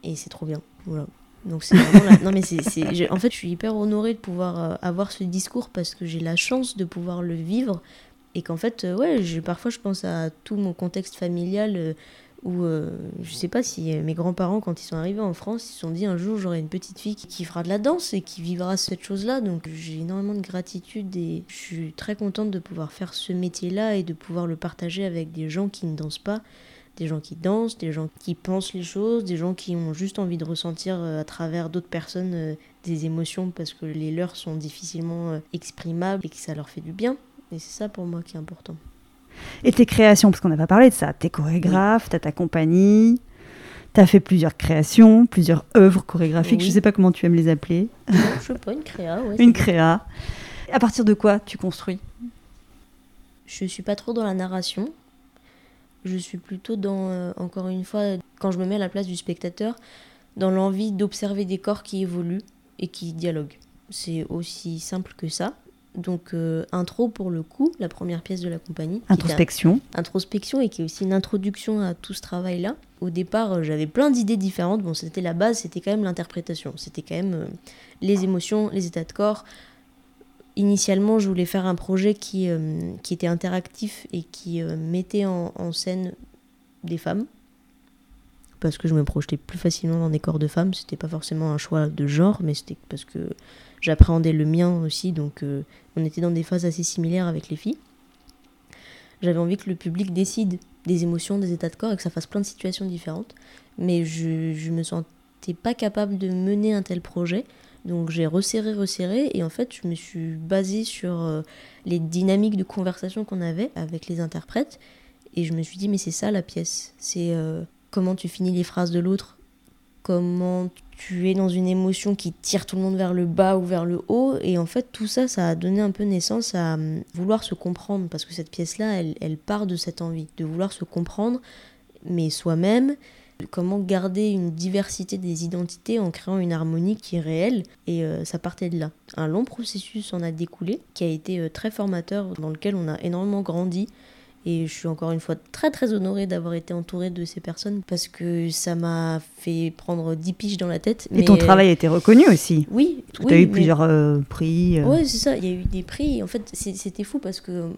et c'est trop bien. Voilà. Donc c'est vraiment non mais c'est en fait je suis hyper honorée de pouvoir euh, avoir ce discours parce que j'ai la chance de pouvoir le vivre et qu'en fait euh, ouais parfois je pense à tout mon contexte familial euh, où je sais pas si mes grands-parents quand ils sont arrivés en France ils se sont dit un jour j'aurai une petite fille qui, fera de la danse et qui vivra cette chose là donc j'ai énormément de gratitude et je suis très contente de pouvoir faire ce métier là et de pouvoir le partager avec des gens qui ne dansent pas des gens qui dansent, des gens qui pensent les choses, des gens qui ont juste envie de ressentir euh, à travers d'autres personnes euh, des émotions parce que les leurs sont difficilement euh, exprimables et que ça leur fait du bien. Et c'est ça pour moi qui est important. Et tes créations, parce qu'on n'a pas parlé de ça, t'es chorégraphe, t'as ta compagnie, t'as fait plusieurs créations, plusieurs œuvres chorégraphiques, je sais pas comment tu aimes les appeler. Non, je sais pas, une créa, ouais. une créa. À partir de quoi tu construis? Je suis pas trop dans la narration, je suis plutôt dans, euh, encore une fois, quand je me mets à la place du spectateur, dans l'envie d'observer des corps qui évoluent et qui dialoguent. C'est aussi simple que ça. Donc, euh, intro pour le coup, la première pièce de la compagnie. Introspection. introspection et qui est aussi une introduction à tout ce travail-là. Au départ, euh, j'avais plein d'idées différentes. Bon, c'était la base, c'était quand même l'interprétation. C'était quand même les émotions, les états de corps, initialement, je voulais faire un projet qui, euh, était interactif et qui euh, mettait en, scène des femmes. Parce que je me projetais plus facilement dans des corps de femmes. C'était pas forcément un choix de genre, mais c'était parce que j'appréhendais le mien aussi. Donc, euh, on était dans des phases assez similaires avec les filles. J'avais envie que le public décide des émotions, des états de corps et que ça fasse plein de situations différentes. Mais je, je me sentais pas capable de mener un tel projet donc j'ai resserré, resserré, et en fait je me suis basée sur euh, les dynamiques de conversation qu'on avait avec les interprètes, et je me suis dit mais c'est ça la pièce, c'est euh, comment tu finis les phrases de l'autre, comment tu es dans une émotion qui tire tout le monde vers le bas ou vers le haut, et en fait tout ça, ça a donné un peu naissance à euh, vouloir se comprendre, parce que cette pièce-là, elle, elle part de cette envie, de vouloir se comprendre, mais soi-même, comment garder une diversité des identités en créant une harmonie qui est réelle. Et euh, ça partait de là. Un long processus en a découlé, qui a été euh, très formateur, dans lequel on a énormément grandi Et je suis encore une fois très très honorée d'avoir été entourée de ces personnes parce que ça m'a fait prendre 10 piges dans la tête. Et ton travail a été reconnu aussi. Oui. Tu as eu plusieurs euh, prix. Euh. Oui, c'est ça. Il y a eu des prix. En fait, c'était fou parce que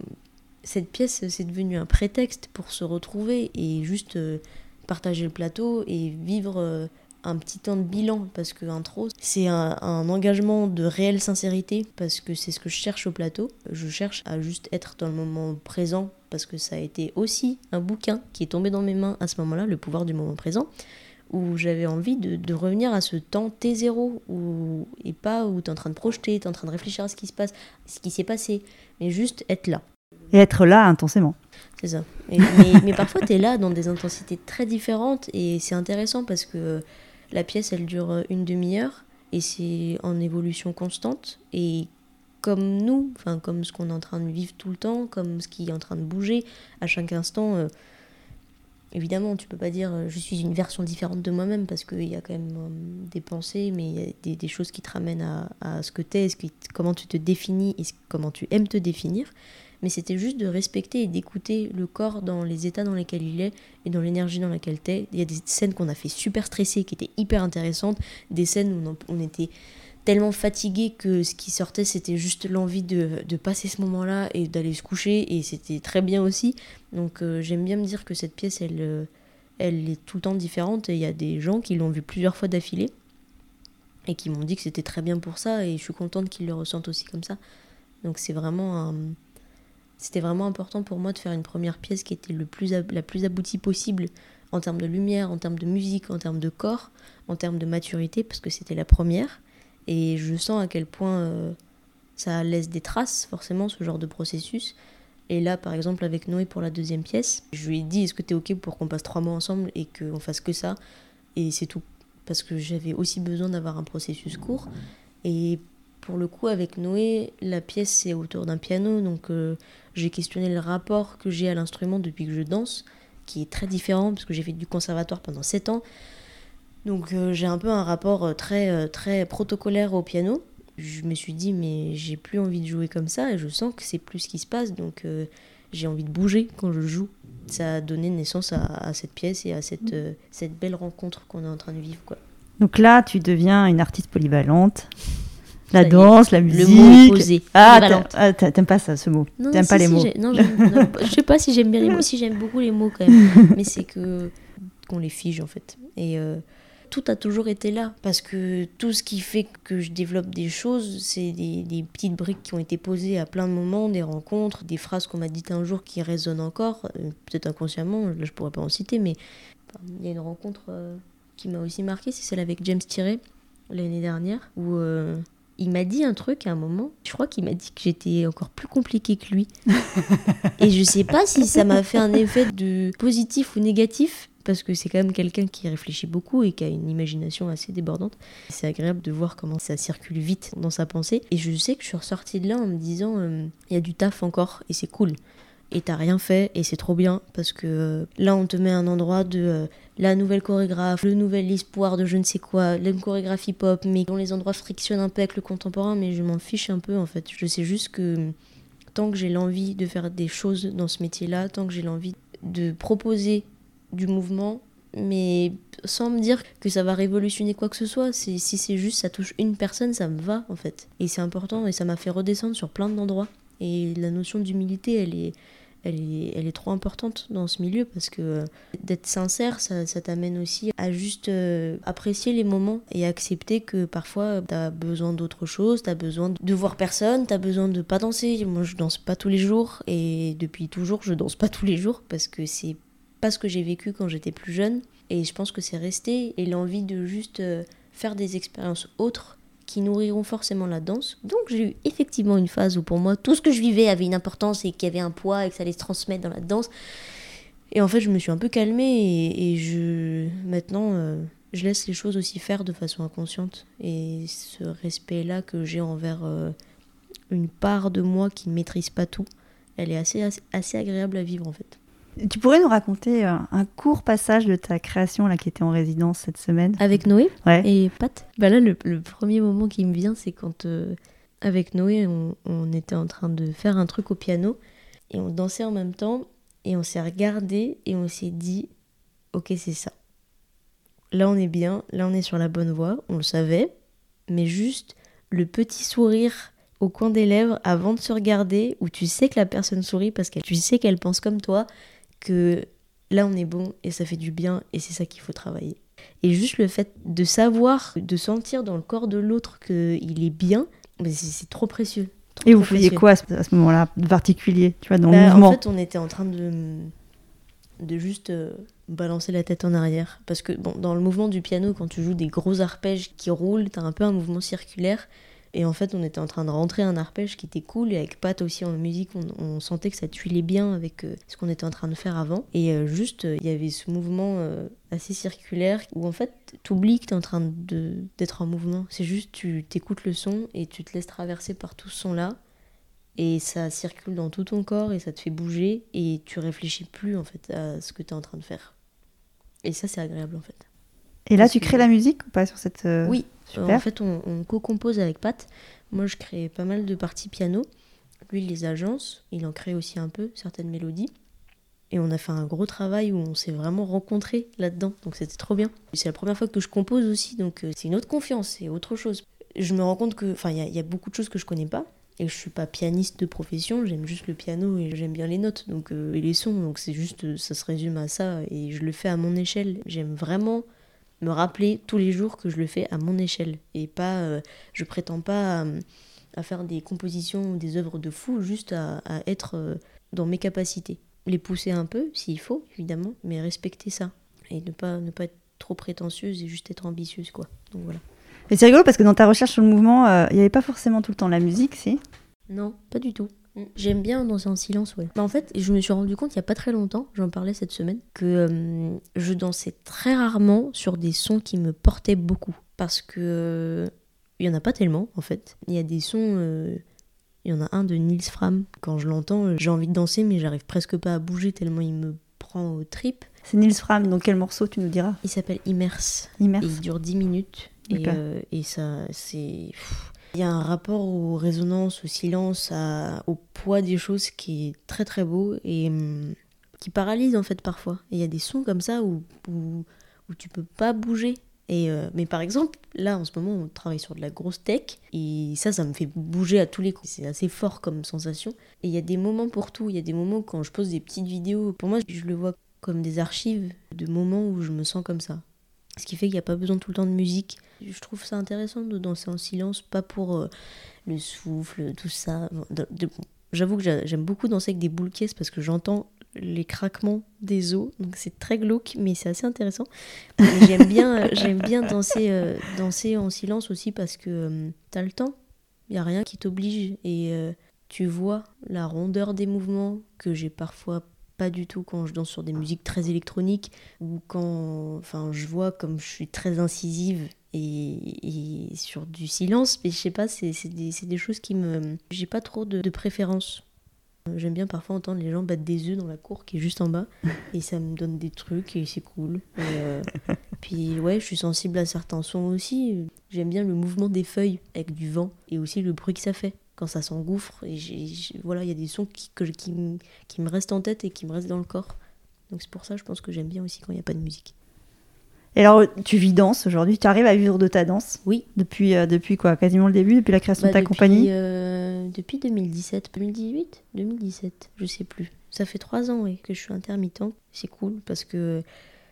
cette pièce, c'est devenu un prétexte pour se retrouver et juste euh, partager le plateau et vivre un petit temps de bilan. Parce que intro c'est un, engagement de réelle sincérité. Parce que c'est ce que je cherche au plateau. Je cherche à juste être dans le moment présent. Parce que ça a été aussi un bouquin qui est tombé dans mes mains à ce moment-là le pouvoir du moment présent. Où j'avais envie de, revenir à ce temps T0 où, et pas où tu es en train de projeter, tu es en train de réfléchir à ce qui se passe, ce qui s'est passé, mais juste être là. Et être là intensément. C'est ça. mais, parfois, tu es là dans des intensités très différentes et c'est intéressant parce que la pièce, elle dure euh, une demi-heure et c'est en évolution constante. Et comme nous, enfin comme ce qu'on est en train de vivre tout le temps, comme ce qui est en train de bouger à chaque instant, euh, évidemment, tu peux pas dire euh, je suis une version différente de moi-même parce qu'il y a quand même des pensées, mais il y a des, choses qui te ramènent à, ce que tu es, comment tu te définis et comment tu aimes te définir mais c'était juste de respecter et d'écouter le corps dans les états dans lesquels il est et dans l'énergie dans laquelle t'es. Il y a des scènes qu'on a fait super stressées qui étaient hyper intéressantes, des scènes où on, était tellement fatigué que ce qui sortait c'était juste l'envie de, passer ce moment-là et d'aller se coucher et c'était très bien aussi. Donc euh, j'aime bien me dire que cette pièce elle, euh, elle est tout le temps différente et il y a des gens qui l'ont vue plusieurs fois d'affilée et qui m'ont dit que c'était très bien pour ça et je suis contente qu'ils le ressentent aussi comme ça. Donc c'est vraiment un c'était vraiment important pour moi de faire une première pièce qui était le plus la plus aboutie possible en termes de lumière, en termes de musique, en termes de corps, en termes de maturité, parce que c'était la première. Et je sens à quel point euh, ça laisse des traces, forcément, ce genre de processus. Et là, par exemple, avec Noé pour la deuxième pièce, je lui ai dit est-ce que tu es OK pour qu'on passe trois mois ensemble et qu'on fasse que ça? Et c'est tout. Parce que j'avais aussi besoin d'avoir un processus court. Et pour le coup, avec Noé, la pièce c'est autour d'un piano, donc euh, j'ai questionné le rapport que j'ai à l'instrument depuis que je danse, qui est très différent parce que j'ai fait du conservatoire pendant 7 ans. Donc euh, j'ai un peu un rapport euh, très, très protocolaire au piano. Je me suis dit, mais j'ai plus envie de jouer comme ça et je sens que c'est plus ce qui se passe, donc j'ai envie de bouger quand je joue. Ça a donné naissance à, cette pièce et à cette, belle rencontre qu'on est en train de vivre. Donc là, tu deviens une artiste polyvalente la danse, la musique. Le mot posé. Ah, ah t'aimes pas ça, ce mot. T'aimes pas les mots. Non, je sais pas si j'aime bien les mots. Si j'aime beaucoup les mots quand même. Mais c'est que qu'on les fige en fait. Et euh, tout a toujours été là. Parce que tout ce qui fait que je développe des choses, c'est des, des, petites briques qui ont été posées à plein de moments, des rencontres, des phrases qu'on m'a dites un jour qui résonnent encore. Euh, peut-être inconsciemment, là je pourrais pas en citer, mais il y a une rencontre euh, qui m'a aussi marqué, c'est celle avec James Tiré l'année dernière, où il m'a dit un truc à un moment. Je crois qu'il m'a dit que j'étais encore plus compliquée que lui. et je sais pas si ça m'a fait un effet de positif ou négatif, parce que c'est quand même quelqu'un qui réfléchit beaucoup et qui a une imagination assez débordante. C'est agréable de voir comment ça circule vite dans sa pensée. Et je sais que je suis ressortie de là en me disant, euh, il y a du taf encore et c'est cool et t'as rien fait et c'est trop bien parce que euh, là on te met un endroit de euh, la nouvelle chorégraphe, le nouvel espoir de je ne sais quoi, la chorégraphie pop, mais dont les endroits frictionnent un peu avec le contemporain, mais je m'en fiche un peu en fait. Je sais juste que tant que j'ai l'envie de faire des choses dans ce métier-là, tant que j'ai l'envie de proposer du mouvement, mais sans me dire que ça va révolutionner quoi que ce soit. Si c'est juste ça touche une personne, ça me va en fait. Et c'est important et ça m'a fait redescendre sur plein d'endroits. Et la notion d'humilité, elle est, elle est, trop importante dans ce milieu parce que d'être sincère, ça, t'amène aussi à juste euh, apprécier les moments et accepter que parfois tu as besoin d'autre chose, tu as besoin de voir personne, tu as besoin de pas danser. Moi, je danse pas tous les jours et depuis toujours, je danse pas tous les jours parce que c'est pas ce que j'ai vécu quand j'étais plus jeune et je pense que c'est resté et l'envie de juste euh, faire des expériences autres qui nourriront forcément la danse. Donc j'ai eu effectivement une phase où pour moi tout ce que je vivais avait une importance et qu'il y avait un poids et que ça allait se transmettre dans la danse. Et en fait je me suis un peu calmée et, je maintenant euh, je laisse les choses aussi faire de façon inconsciente. Et ce respect-là que j'ai envers euh, une part de moi qui ne maîtrise pas tout, elle est assez, assez agréable à vivre en fait. Tu pourrais nous raconter euh, un court passage de ta création là qui était en résidence cette semaine? Avec Noé? Et Pat? Bah là, le, premier moment qui me vient, c'est quand euh, avec Noé, on, était en train de faire un truc au piano et on dansait en même temps. et on s'est regardé et on s'est dit, ok, c'est ça. Là, on est bien, là, on est sur la bonne voie, on le savait, mais juste le petit sourire au coin des lèvres avant de se regarder, où tu sais que la personne sourit parce que tu sais qu'elle pense comme toi, que là, on est bon et ça fait du bien et c'est ça qu'il faut travailler. Et juste le fait de savoir, de sentir dans le corps de l'autre qu'il est bien, c'est trop précieux. et vous faisiez quoi à ce, moment-là, de particulier, tu vois, dans le bah, mouvement En fait, on était en train de, de juste euh, balancer la tête en arrière. Parce que bon, dans le mouvement du piano, quand tu joues des gros arpèges qui roulent, t'as un peu un mouvement circulaire. Et en fait, on était en train de rentrer un arpège qui était cool. Et avec Pat aussi en musique, on, sentait que ça tuilait bien avec euh, ce qu'on était en train de faire avant. Et euh, juste, il y avait ce mouvement assez circulaire où en fait, tu oublies que tu es en train d'être en mouvement. C'est juste, tu t'écoutes le son et tu te laisses traverser par tout ce son-là et ça circule dans tout ton corps et ça te fait bouger et tu réfléchis plus en fait à ce que tu es en train de faire. Et ça c'est agréable en fait. Et là tu crées la musique ou pas sur cette euh, En fait on, co-compose avec Pat. Moi je crée pas mal de parties piano. Lui il les agences, il en crée aussi un peu certaines mélodies. Et on a fait un gros travail où on s'est vraiment rencontrés là-dedans. Donc c'était trop bien. C'est la première fois que je compose aussi, donc euh, c'est une autre confiance, c'est autre chose. Je me rends compte que, enfin, il y, y, a beaucoup de choses que je connais pas. Et je suis pas pianiste de profession, j'aime juste le piano et j'aime bien les notes donc, euh, et les sons. Donc c'est juste, ça se résume à ça et je le fais à mon échelle. J'aime vraiment me rappeler tous les jours que je le fais à mon échelle et pas, euh, je prétends pas à, faire des compositions ou des œuvres de fou, juste à, être euh, dans mes capacités. Les pousser un peu s'il faut évidemment, mais respecter ça et ne pas, ne pas être trop prétentieuse et juste être ambitieuse quoi. Donc voilà. Et c'est rigolo parce que dans ta recherche sur le mouvement, euh, il n'y avait pas forcément tout le temps la musique, si? Non, pas du tout. Mm. J'aime bien danser en silence, ouais. Bah, en fait, je me suis rendu compte il n'y a pas très longtemps, j'en parlais cette semaine, que euh, je dansais très rarement sur des sons qui me portaient beaucoup. Parce que euh, il y en a pas tellement, en fait. Il y a des sons. Il y en a un de Nils Fram. Quand je l'entends, j'ai envie de danser, mais j'arrive presque pas à bouger tellement il me prend aux tripes. C'est Nils Fram, donc quel morceau tu nous diras? Il s'appelle Immerse. Immerse. il dure 10 minutes. Et, euh, et, ça, c'est. Il y a un rapport aux résonances, au silence, au poids des choses qui est très très beau et hum, qui paralyse en fait parfois. Il y a des sons comme ça où, où, où tu peux pas bouger. Et euh, mais par exemple, là en ce moment, on travaille sur de la grosse tech et ça, ça me fait bouger à tous les coups. C'est assez fort comme sensation. Et il y a des moments pour tout. Il y a des moments quand je pose des petites vidéos. Pour moi, je le vois comme des archives de moments où je me sens comme ça. Ce qui fait qu'il n'y a pas besoin tout le temps de musique. Je trouve ça intéressant de danser en silence, pas pour euh, le souffle, tout ça. J'avoue que j'aime beaucoup danser avec des boules caisses parce que j'entends les craquements des os, donc c'est très glauque, mais c'est assez intéressant. J'aime bien, bien danser, euh, danser en silence aussi parce que euh, tu as le temps, il n'y a rien qui t'oblige et tu vois la rondeur des mouvements que j'ai parfois pas du tout quand je danse sur des musiques très électroniques ou quand enfin je vois comme je suis très incisive et, sur du silence mais je sais pas c'est des, des, choses qui me j'ai pas trop de, préférence. J'aime bien parfois entendre les gens battre des œufs dans la cour qui est juste en bas et ça me donne des trucs et c'est cool. Euh, puis ouais je suis sensible à certains sons aussi. J'aime bien le mouvement des feuilles avec du vent et aussi le bruit que ça fait quand ça s'engouffre. Et voilà, il y a des sons qui, que, qui, qui, me restent en tête et qui me restent dans le corps. Donc c'est pour ça, je pense que j'aime bien aussi quand il n'y a pas de musique. Et alors, tu vis danse aujourd'hui Tu arrives à vivre de ta danse Oui. Depuis, euh, depuis quoi? Quasiment le début Depuis la création de ta compagnie? euh, Depuis 2017, 2018 2017, je sais plus. Ça fait trois ans que je suis intermittente. C'est cool parce que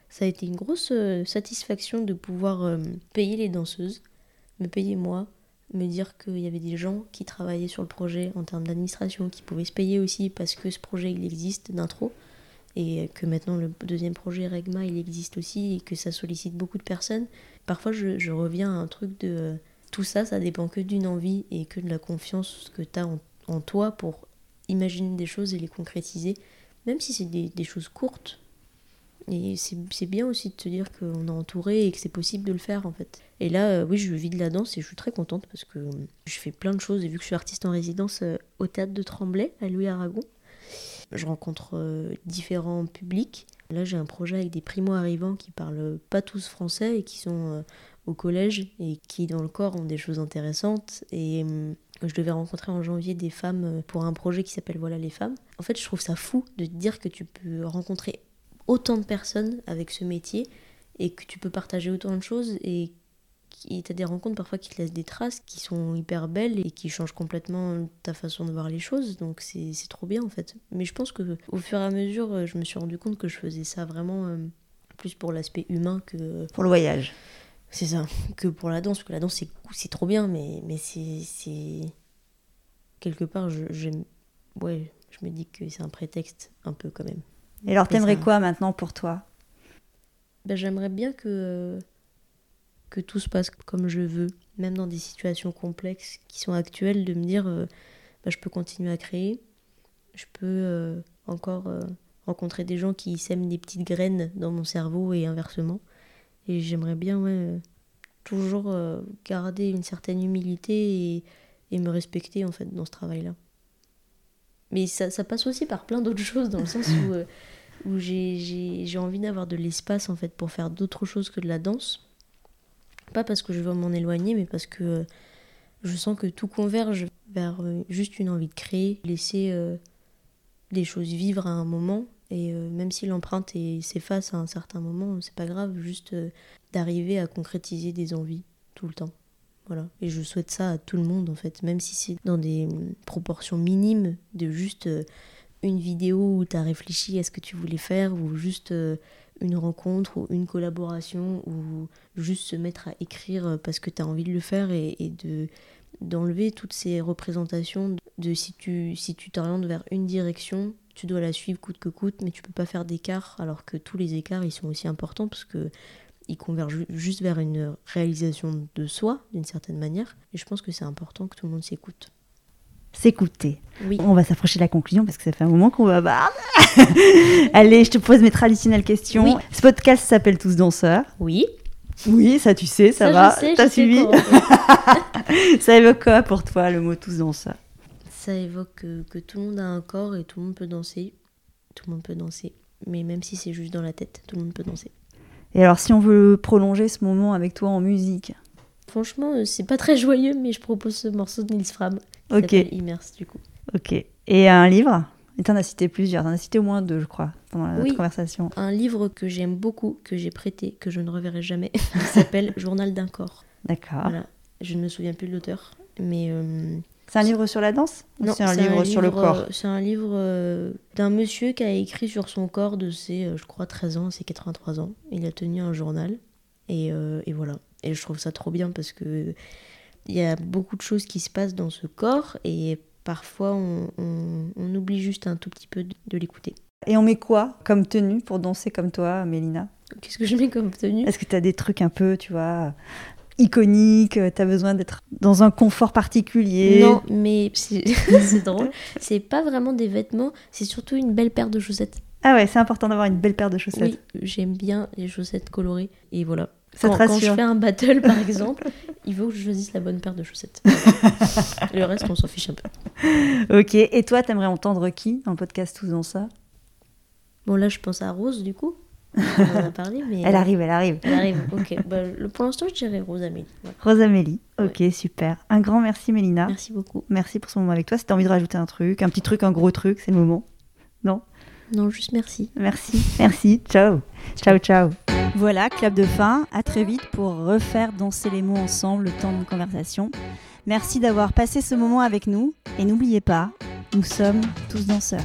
ça a été une grosse euh, satisfaction de pouvoir payer les danseuses, me payer moi, me dire qu'il y avait des gens qui travaillaient sur le projet en termes d'administration, qui pouvaient se payer aussi parce que ce projet il existe d'intro et que maintenant le deuxième projet Regma il existe aussi et que ça sollicite beaucoup de personnes. Parfois je, reviens à un truc de tout ça, ça dépend que d'une envie et que de la confiance que tu as en, toi pour imaginer des choses et les concrétiser, même si c'est des choses courtes et c'est bien aussi de se dire qu'on est entouré et que c'est possible de le faire en fait. Et là, euh, oui, je vis de la danse et je suis très contente parce que je fais plein de choses. Et vu que je suis artiste en résidence euh, au théâtre de Tremblay, à Louis Aragon, je rencontre euh, différents publics. Là, j'ai un projet avec des primo-arrivants qui parlent pas tous français et qui sont au collège et qui, dans le corps, ont des choses intéressantes. Et Je devais rencontrer en janvier des femmes pour un projet qui s'appelle Voilà les femmes. En fait, je trouve ça fou de te dire que tu peux rencontrer autant de personnes avec ce métier et que tu peux partager autant de choses et tu as des rencontres parfois qui te laissent des traces qui sont hyper belles et qui changent complètement ta façon de voir les choses. Donc c'est trop bien en fait. Mais je pense que au fur et à mesure, euh, je me suis rendu compte que je faisais ça vraiment euh, plus pour l'aspect humain que. Pour le voyage. C'est ça, que pour la danse. Parce que la danse c'est trop bien, mais, mais c'est. Quelque part, je, je, ouais, je me dis que c'est un prétexte un peu quand même. Et alors, t'aimerais quoi maintenant pour toi? Ben, J'aimerais bien que que tout se passe comme je veux, même dans des situations complexes qui sont actuelles, de me dire euh, bah, je peux continuer à créer, je peux euh, encore euh, rencontrer des gens qui sèment des petites graines dans mon cerveau et inversement. Et j'aimerais bien ouais, toujours garder une certaine humilité et, et, me respecter en fait dans ce travail-là. Mais ça, ça, passe aussi par plein d'autres choses, dans le sens où, où j'ai envie d'avoir de l'espace en fait pour faire d'autres choses que de la danse pas parce que je veux m'en éloigner, mais parce que euh, je sens que tout converge vers euh, juste une envie de créer, laisser euh, des choses vivre à un moment. Et même si l'empreinte s'efface à un certain moment, c'est pas grave, juste d'arriver à concrétiser des envies tout le temps. Voilà. Et je souhaite ça à tout le monde en fait, même si c'est dans des proportions minimes de juste une vidéo où tu as réfléchi à ce que tu voulais faire ou juste une rencontre ou une collaboration ou juste se mettre à écrire parce que tu as envie de le faire et, de d'enlever toutes ces représentations de si tu si tu t'orientes vers une direction tu dois la suivre coûte que coûte mais tu peux pas faire d'écart alors que tous les écarts ils sont aussi importants parce que ils convergent juste vers une réalisation de soi d'une certaine manière et je pense que c'est important que tout le monde s'écoute s'écouter. Oui. On va s'approcher de la conclusion parce que ça fait un moment qu'on va. Allez, je te pose mes traditionnelles questions. Ce podcast s'appelle Tous danseurs. Oui. Oui, ça tu sais, ça, va. T'as suivi Ça évoque quoi pour toi le mot tous danseurs? Ça évoque que, que, tout le monde a un corps et tout le monde peut danser. Tout le monde peut danser. Mais même si c'est juste dans la tête, tout le monde peut danser. Et alors, si on veut prolonger ce moment avec toi en musique Franchement, euh, c'est pas très joyeux, mais je propose ce morceau de Nils Fram Ok. Immerse, du coup. Ok. Et un livre? Et t'en as cité plusieurs, t'en as cité au moins deux, je crois, pendant la oui, conversation. Un livre que j'aime beaucoup, que j'ai prêté, que je ne reverrai jamais, qui s'appelle Journal d'un corps. D'accord. Voilà. Je ne me souviens plus de l'auteur, mais. Euh, c'est un livre sur la danse Non, c'est un, livre sur le corps. C'est un livre euh, d'un monsieur qui a écrit sur son corps de ses, euh, je crois, 13 ans ses 83 ans. Il a tenu un journal. Et, et voilà. Et je trouve ça trop bien parce que il y a beaucoup de choses qui se passent dans ce corps et parfois on, oublie juste un tout petit peu de, l'écouter. Et on met quoi comme tenue pour danser comme toi, Mélina? Qu'est-ce que je mets comme tenue? Est-ce que tu as des trucs un peu, tu vois, iconiques Tu as besoin d'être dans un confort particulier Non, mais c'est drôle. C'est pas vraiment des vêtements, c'est surtout une belle paire de chaussettes. Ah ouais, c'est important d'avoir une belle paire de chaussettes. Oui, j'aime bien les chaussettes colorées et voilà. Ça quand, quand, je fais un battle, par exemple, il faut que je choisisse la bonne paire de chaussettes. le reste, on s'en fiche un peu. Ok, et toi, t'aimerais entendre qui dans le podcast Tous dans ça? Bon, là, je pense à Rose, du coup. On en a parlé, mais... Elle arrive, elle arrive. Elle arrive, ok. Bah, pour l'instant, je dirais Rose Amélie. Rose Amélie, ok, super. Un grand merci, Mélina. Merci beaucoup. Merci pour ce moment avec toi. Si t'as envie de rajouter un truc, un petit truc, un gros truc, c'est le moment. Non? Non, juste merci. Merci, merci. Ciao. Ciao, ciao. Voilà, clap de fin. À très vite pour refaire danser les mots ensemble le temps d'une conversation. Merci d'avoir passé ce moment avec nous. Et n'oubliez pas, nous sommes tous danseurs.